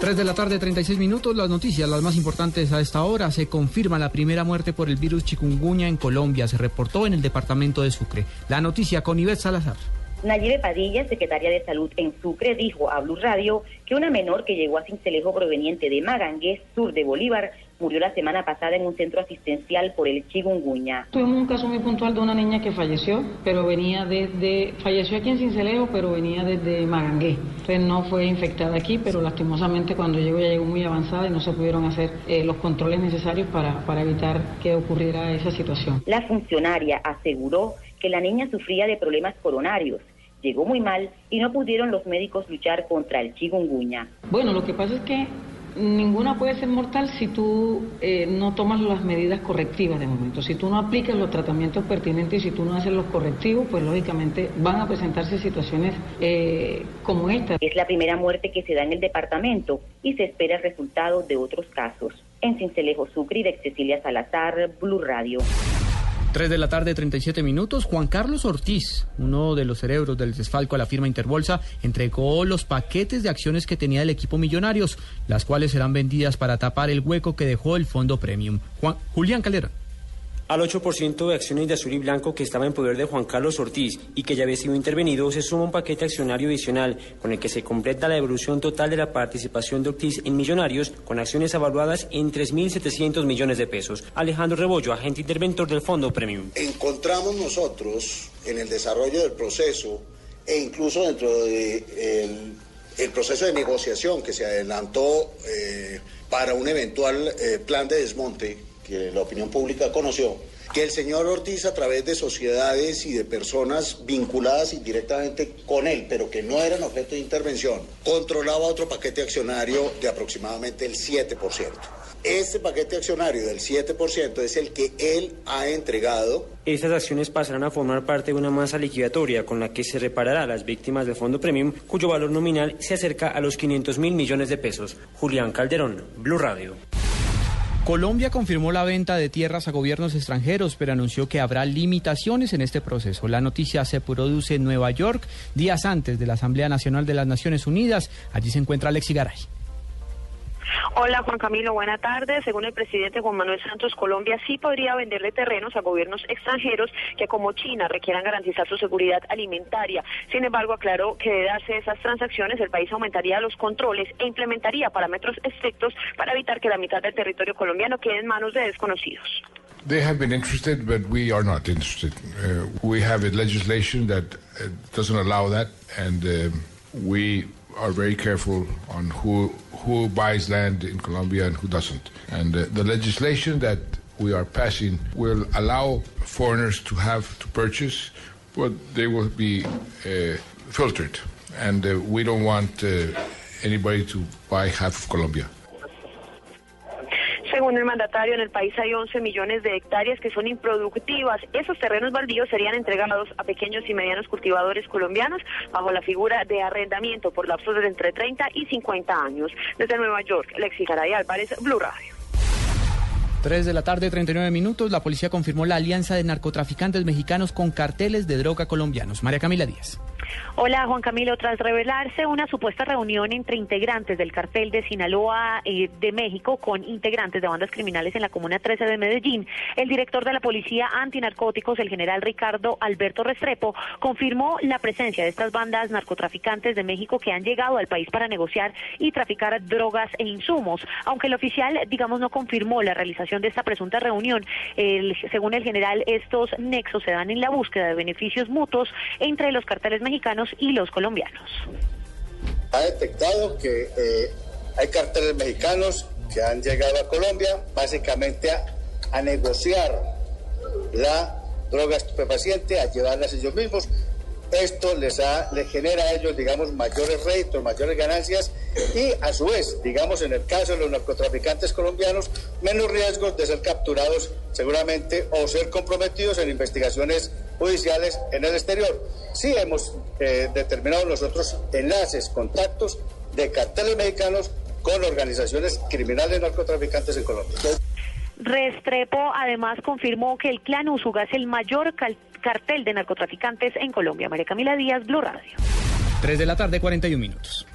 3 de la tarde, 36 minutos. Las noticias, las más importantes a esta hora. Se confirma la primera muerte por el virus chikungunya en Colombia. Se reportó en el departamento de Sucre. La noticia con Ivette Salazar. Nayib Padilla, secretaria de Salud en Sucre, dijo a Blue Radio que una menor que llegó a Cincelejo proveniente de Magangués, sur de Bolívar, murió la semana pasada en un centro asistencial por el chikungunya. Tuvimos un caso muy puntual de una niña que falleció, pero venía desde, falleció aquí en Cincelejo, pero venía desde Magangué. Entonces no fue infectada aquí, pero lastimosamente cuando llegó ya llegó muy avanzada y no se pudieron hacer eh, los controles necesarios para, para evitar que ocurriera esa situación. La funcionaria aseguró que la niña sufría de problemas coronarios llegó muy mal y no pudieron los médicos luchar contra el chikungunya. Bueno, lo que pasa es que ninguna puede ser mortal si tú eh, no tomas las medidas correctivas de momento. Si tú no aplicas los tratamientos pertinentes y si tú no haces los correctivos, pues lógicamente van a presentarse situaciones eh, como esta. Es la primera muerte que se da en el departamento y se espera el resultado de otros casos. En Cincelejo Sucre de Cecilia Salazar, Blue Radio. 3 de la tarde, 37 minutos. Juan Carlos Ortiz, uno de los cerebros del desfalco a la firma Interbolsa, entregó los paquetes de acciones que tenía el equipo Millonarios, las cuales serán vendidas para tapar el hueco que dejó el fondo Premium. Juan, Julián Calderón al 8% de acciones de azul y blanco que estaba en poder de Juan Carlos Ortiz y que ya había sido intervenido, se suma un paquete accionario adicional con el que se completa la devolución total de la participación de Ortiz en Millonarios con acciones evaluadas en 3.700 millones de pesos. Alejandro Rebollo, agente interventor del Fondo Premium. Encontramos nosotros en el desarrollo del proceso e incluso dentro del el proceso de negociación que se adelantó eh, para un eventual eh, plan de desmonte que la opinión pública conoció, que el señor Ortiz a través de sociedades y de personas vinculadas indirectamente con él, pero que no eran objeto de intervención, controlaba otro paquete accionario de aproximadamente el 7%. Este paquete accionario del 7% es el que él ha entregado. Estas acciones pasarán a formar parte de una masa liquidatoria con la que se reparará a las víctimas del Fondo Premium, cuyo valor nominal se acerca a los 500 mil millones de pesos. Julián Calderón, Blue Radio. Colombia confirmó la venta de tierras a gobiernos extranjeros, pero anunció que habrá limitaciones en este proceso. La noticia se produce en Nueva York, días antes de la Asamblea Nacional de las Naciones Unidas. Allí se encuentra Alexi Garay. Hola Juan Camilo, buena tarde. Según el presidente Juan Manuel Santos, Colombia sí podría venderle terrenos a gobiernos extranjeros que como China requieran garantizar su seguridad alimentaria. Sin embargo, aclaró que de darse esas transacciones el país aumentaría los controles e implementaría parámetros estrictos para evitar que la mitad del territorio colombiano quede en manos de desconocidos. They have been interested, but we are not interested. Uh, we have a legislation that uh, doesn't allow that, and uh, we are very careful on who who buys land in Colombia and who doesn't. And uh, the legislation that we are passing will allow foreigners to have to purchase, but they will be uh, filtered. And uh, we don't want uh, anybody to buy half of Colombia. Según el mandatario, en el país hay 11 millones de hectáreas que son improductivas. Esos terrenos baldíos serían entregados a pequeños y medianos cultivadores colombianos bajo la figura de arrendamiento por lapsos de entre 30 y 50 años. Desde Nueva York, Lexi Garay Álvarez, Blue Radio. 3 de la tarde, 39 minutos. La policía confirmó la alianza de narcotraficantes mexicanos con carteles de droga colombianos. María Camila Díaz. Hola Juan Camilo, tras revelarse una supuesta reunión entre integrantes del cartel de Sinaloa eh, de México con integrantes de bandas criminales en la Comuna 13 de Medellín, el director de la Policía Antinarcóticos, el general Ricardo Alberto Restrepo, confirmó la presencia de estas bandas narcotraficantes de México que han llegado al país para negociar y traficar drogas e insumos. Aunque el oficial, digamos, no confirmó la realización de esta presunta reunión, según el general, estos nexos se dan en la búsqueda de beneficios mutuos entre los carteles mexicanos y los colombianos. Ha detectado que eh, hay carteles mexicanos que han llegado a Colombia básicamente a, a negociar la droga estupefaciente, a llevarlas ellos mismos esto les, ha, les genera a ellos, digamos, mayores réditos, mayores ganancias y a su vez, digamos, en el caso de los narcotraficantes colombianos, menos riesgos de ser capturados seguramente o ser comprometidos en investigaciones judiciales en el exterior. Sí hemos eh, determinado nosotros enlaces, contactos de carteles mexicanos con organizaciones criminales narcotraficantes en Colombia. Restrepo además confirmó que el clan Usuga es el mayor cartel de narcotraficantes en Colombia. María Camila Díaz, Blue Radio. 3 de la tarde, 41 minutos.